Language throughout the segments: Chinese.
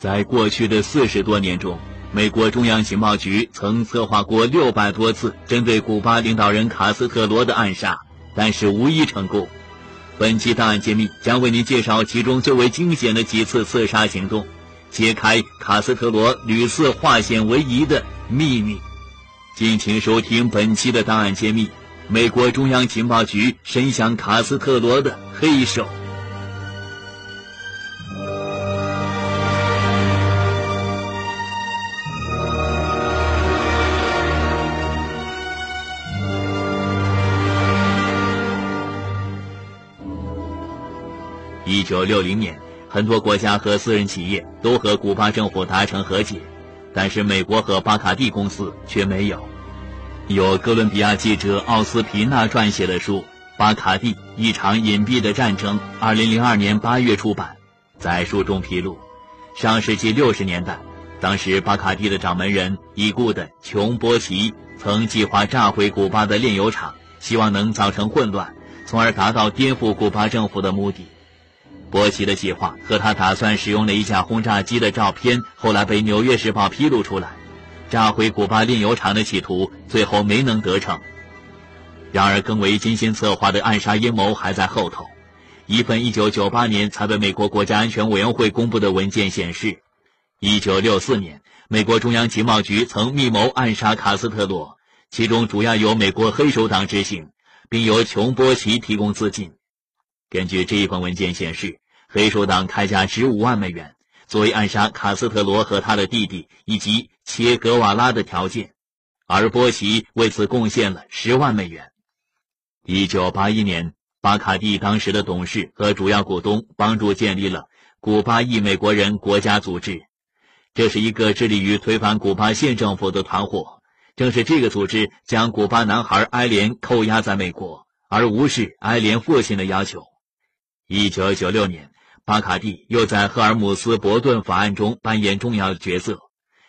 在过去的四十多年中，美国中央情报局曾策划过六百多次针对古巴领导人卡斯特罗的暗杀，但是无一成功。本期档案揭秘将为您介绍其中最为惊险的几次刺杀行动，揭开卡斯特罗屡次化险为夷的秘密。敬请收听本期的档案揭秘：美国中央情报局伸向卡斯特罗的黑手。一九六零年，很多国家和私人企业都和古巴政府达成和解，但是美国和巴卡蒂公司却没有。由哥伦比亚记者奥斯皮纳撰写的书《巴卡蒂：一场隐蔽的战争》，二零零二年八月出版。在书中披露，上世纪六十年代，当时巴卡蒂的掌门人已故的琼波奇曾计划炸毁古巴的炼油厂，希望能造成混乱，从而达到颠覆古巴政府的目的。波奇的计划和他打算使用的一架轰炸机的照片，后来被《纽约时报》披露出来。炸毁古巴炼油厂的企图最后没能得逞。然而，更为精心策划的暗杀阴谋还在后头。一份1998年才被美国国家安全委员会公布的文件显示，1964年，美国中央情报局曾密谋暗杀卡斯特罗，其中主要由美国黑手党执行，并由琼波奇提供资金。根据这一份文件显示，黑手党开价十五万美元作为暗杀卡斯特罗和他的弟弟以及切格瓦拉的条件，而波奇为此贡献了十万美元。一九八一年，巴卡蒂当时的董事和主要股东帮助建立了古巴裔美国人国家组织，这是一个致力于推翻古巴县政府的团伙。正是这个组织将古巴男孩埃莲扣押在美国，而无视埃莲父亲的要求。一九九六年，巴卡蒂又在赫尔姆斯伯顿法案中扮演重要角色。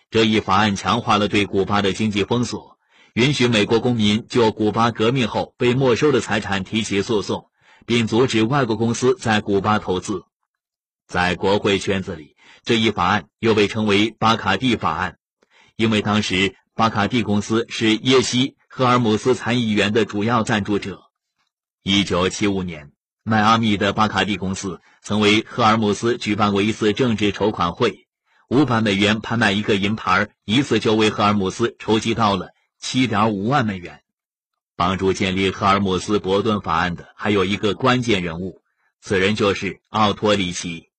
这一法案强化了对古巴的经济封锁，允许美国公民就古巴革命后被没收的财产提起诉讼，并阻止外国公司在古巴投资。在国会圈子里，这一法案又被称为“巴卡蒂法案”，因为当时巴卡蒂公司是耶西·赫尔姆斯参议员的主要赞助者。一九七五年。迈阿密的巴卡蒂公司曾为赫尔姆斯举办过一次政治筹款会，五百美元拍卖一个银牌，一次就为赫尔姆斯筹集到了七点五万美元。帮助建立赫尔姆斯伯顿法案的还有一个关键人物，此人就是奥托里奇。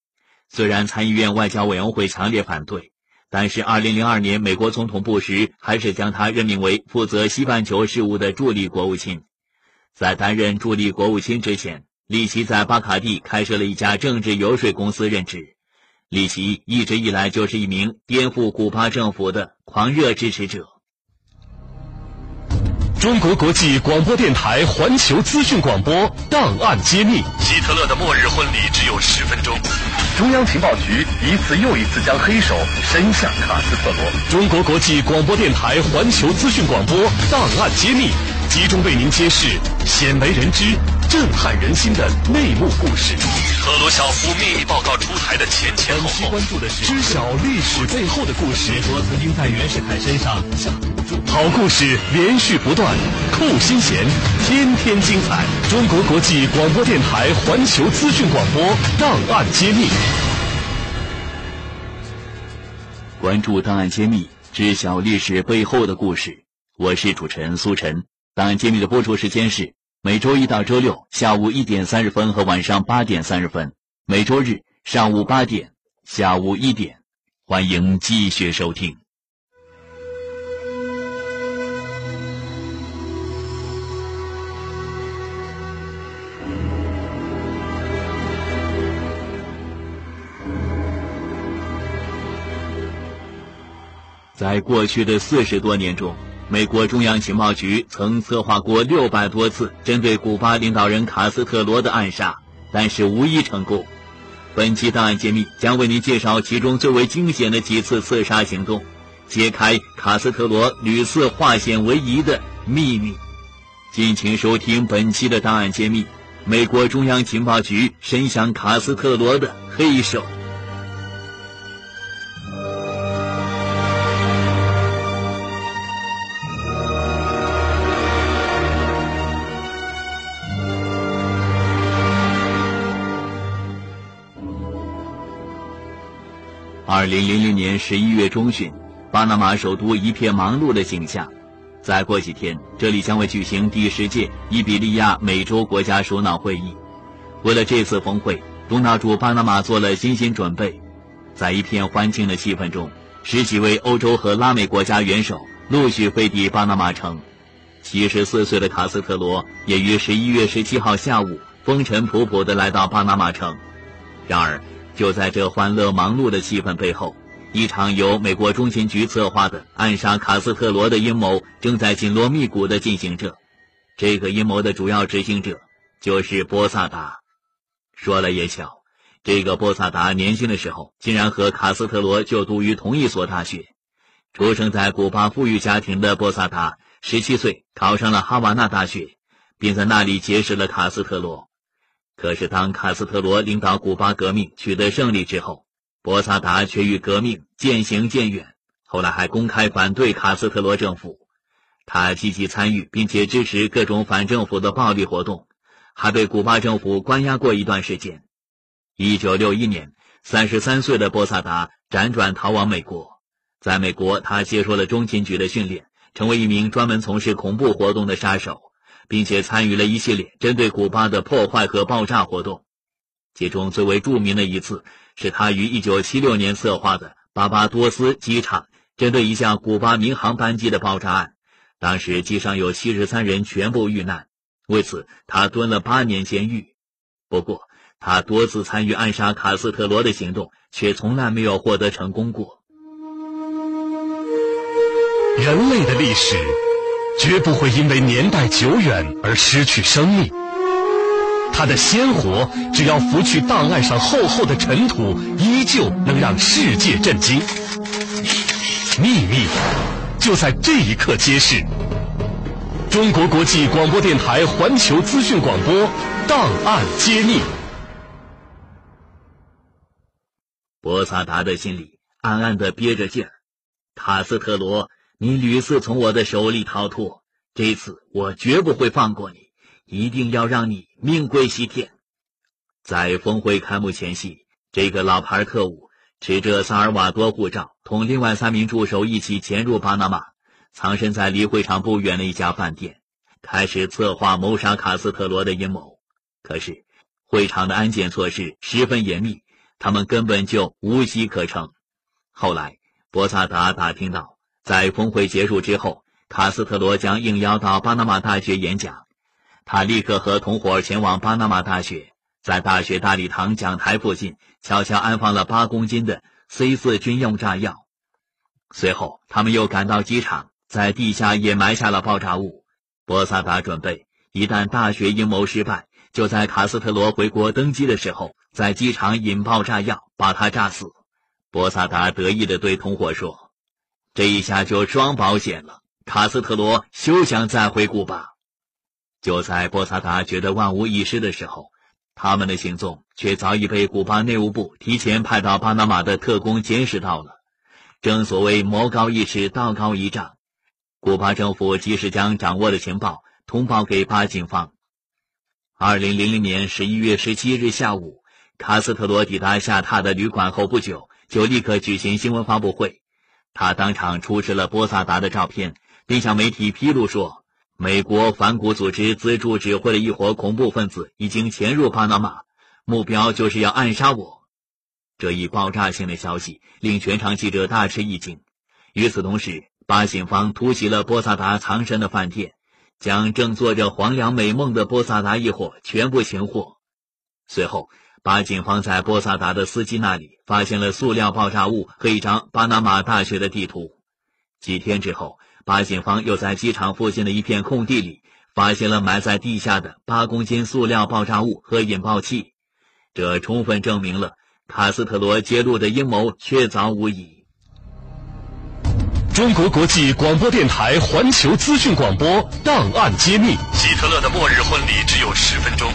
虽然参议院外交委员会强烈反对，但是二零零二年美国总统布什还是将他任命为负责西半球事务的助理国务卿。在担任助理国务卿之前。里奇在巴卡蒂开设了一家政治游说公司任职。里奇一直以来就是一名颠覆古巴政府的狂热支持者。中国国际广播电台环球资讯广播档案揭秘：希特勒的末日婚礼只有十分钟。中央情报局一次又一次将黑手伸向卡斯特罗。中国国际广播电台环球资讯广播档案揭秘。集中为您揭示鲜为人知、震撼人心的内幕故事。赫鲁晓夫秘密报告出台的前前后后，关注的是知晓历史背后的故事。美国曾经在袁世凯身上下赌注。好故事连续不断，扣心弦，天天精彩。中国国际广播电台环球资讯广播档案揭秘，关注档案揭秘，知晓历史背后的故事。我是主持人苏晨。档案揭秘的播出时间是每周一到周六下午一点三十分和晚上八点三十分，每周日上午八点、下午一点，欢迎继续收听。在过去的四十多年中。美国中央情报局曾策划过六百多次针对古巴领导人卡斯特罗的暗杀，但是无一成功。本期档案揭秘将为您介绍其中最为惊险的几次刺杀行动，揭开卡斯特罗屡次化险为夷的秘密。敬请收听本期的档案揭秘：美国中央情报局伸向卡斯特罗的黑手。二零零零年十一月中旬，巴拿马首都一片忙碌的景象。再过几天，这里将会举行第十届伊比利亚美洲国家首脑会议。为了这次峰会，东道主巴拿马做了精心准备。在一片欢庆的气氛中，十几位欧洲和拉美国家元首陆续飞抵巴拿马城。七十四岁的卡斯特罗也于十一月十七号下午风尘仆仆地来到巴拿马城。然而，就在这欢乐忙碌的气氛背后，一场由美国中情局策划的暗杀卡斯特罗的阴谋正在紧锣密鼓地进行着。这个阴谋的主要执行者就是波萨达。说了也巧，这个波萨达年轻的时候竟然和卡斯特罗就读于同一所大学。出生在古巴富裕家庭的波萨达，十七岁考上了哈瓦那大学，并在那里结识了卡斯特罗。可是，当卡斯特罗领导古巴革命取得胜利之后，波萨达却与革命渐行渐远。后来还公开反对卡斯特罗政府，他积极参与并且支持各种反政府的暴力活动，还被古巴政府关押过一段时间。一九六一年，三十三岁的波萨达辗转逃往美国，在美国，他接受了中情局的训练，成为一名专门从事恐怖活动的杀手。并且参与了一系列针对古巴的破坏和爆炸活动，其中最为著名的一次是他于1976年策划的巴巴多斯机场针对一架古巴民航班机的爆炸案。当时机上有73人全部遇难，为此他蹲了八年监狱。不过，他多次参与暗杀卡斯特罗的行动，却从来没有获得成功过。人类的历史。绝不会因为年代久远而失去生命。它的鲜活，只要拂去档案上厚厚的尘土，依旧能让世界震惊。秘密就在这一刻揭示。中国国际广播电台环球资讯广播档案揭秘。博萨达的心里暗暗的憋着劲儿，卡斯特罗。你屡次从我的手里逃脱，这次我绝不会放过你，一定要让你命归西天。在峰会开幕前夕，这个老牌特务持着萨尔瓦多护照，同另外三名助手一起潜入巴拿马，藏身在离会场不远的一家饭店，开始策划谋杀卡斯特罗的阴谋。可是，会场的安检措施十分严密，他们根本就无机可乘。后来，博萨达打听到。在峰会结束之后，卡斯特罗将应邀到巴拿马大学演讲。他立刻和同伙前往巴拿马大学，在大学大礼堂讲台附近悄悄安放了八公斤的 C 四军用炸药。随后，他们又赶到机场，在地下也埋下了爆炸物。波萨达准备，一旦大学阴谋失败，就在卡斯特罗回国登机的时候，在机场引爆炸药，把他炸死。波萨达得意地对同伙说。这一下就双保险了，卡斯特罗休想再回古巴。就在波萨达觉得万无一失的时候，他们的行踪却早已被古巴内务部提前派到巴拿马的特工监视到了。正所谓魔高一尺，道高一丈，古巴政府及时将掌握的情报通报给巴警方。二零零零年十一月十七日下午，卡斯特罗抵达下榻的旅馆后不久，就立刻举行新闻发布会。他当场出示了波萨达的照片，并向媒体披露说，美国反古组织资助指挥的一伙恐怖分子已经潜入巴拿马，目标就是要暗杀我。这一爆炸性的消息令全场记者大吃一惊。与此同时，巴警方突袭了波萨达藏身的饭店，将正做着黄粱美梦的波萨达一伙全部擒获。随后。巴警方在波萨达的司机那里发现了塑料爆炸物和一张巴拿马大学的地图。几天之后，巴警方又在机场附近的一片空地里发现了埋在地下的八公斤塑料爆炸物和引爆器，这充分证明了卡斯特罗揭露的阴谋确凿无疑。中国国际广播电台环球资讯广播档案揭秘：希特勒的末日婚礼只有十分钟。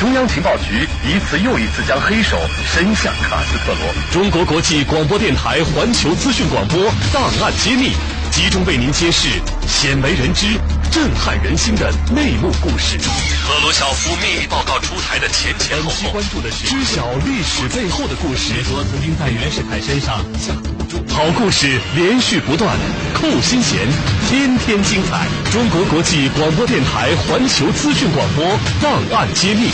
中央情报局一次又一次将黑手伸向卡斯特罗。中国国际广播电台环球资讯广播档案揭秘，集中为您揭示鲜为人知、震撼人心的内幕故事。罗晓夫秘密报告出台的前前后后，关注的是知晓历史背后的故事。美国曾经在袁世凯身上下赌注。好故事连续不断，扣心弦，天天精彩。中国国际广播电台环球资讯广播档案揭秘，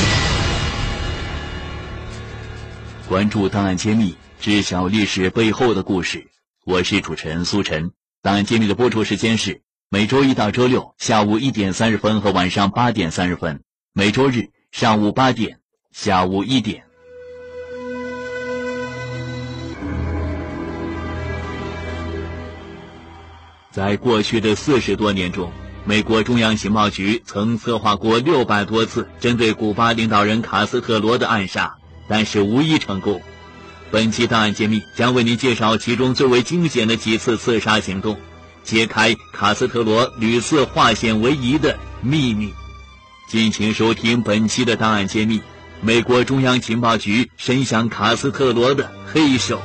关注档案揭秘，知晓历史背后的故事。我是主持人苏晨。档案揭秘的播出时间是每周一到周六下午一点三十分和晚上八点三十分，每周日上午八点、下午一点。在过去的四十多年中，美国中央情报局曾策划过六百多次针对古巴领导人卡斯特罗的暗杀，但是无一成功。本期档案揭秘将为您介绍其中最为惊险的几次刺杀行动，揭开卡斯特罗屡次化险为夷的秘密。敬请收听本期的档案揭秘：美国中央情报局伸向卡斯特罗的黑手。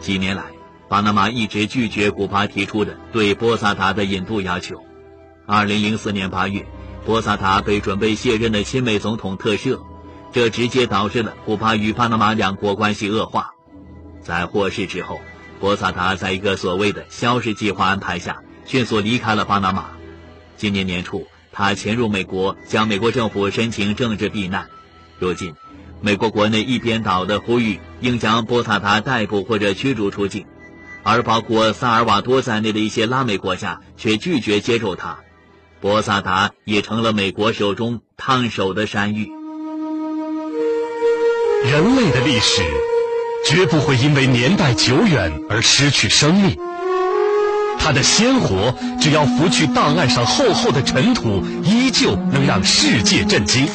几年来，巴拿马一直拒绝古巴提出的对波萨达的引渡要求。二零零四年八月，波萨达被准备卸任的亲美总统特赦，这直接导致了古巴与巴拿马两国关系恶化。在获释之后，波萨达在一个所谓的“消失计划”安排下，迅速离开了巴拿马。今年年初，他潜入美国，向美国政府申请政治避难。如今，美国国内一边倒的呼吁应将波萨达逮捕或者驱逐出境，而包括萨尔瓦多在内的一些拉美国家却拒绝接受他，博萨达也成了美国手中烫手的山芋。人类的历史绝不会因为年代久远而失去生命，它的鲜活只要拂去档案上厚厚的尘土，依旧能让世界震惊。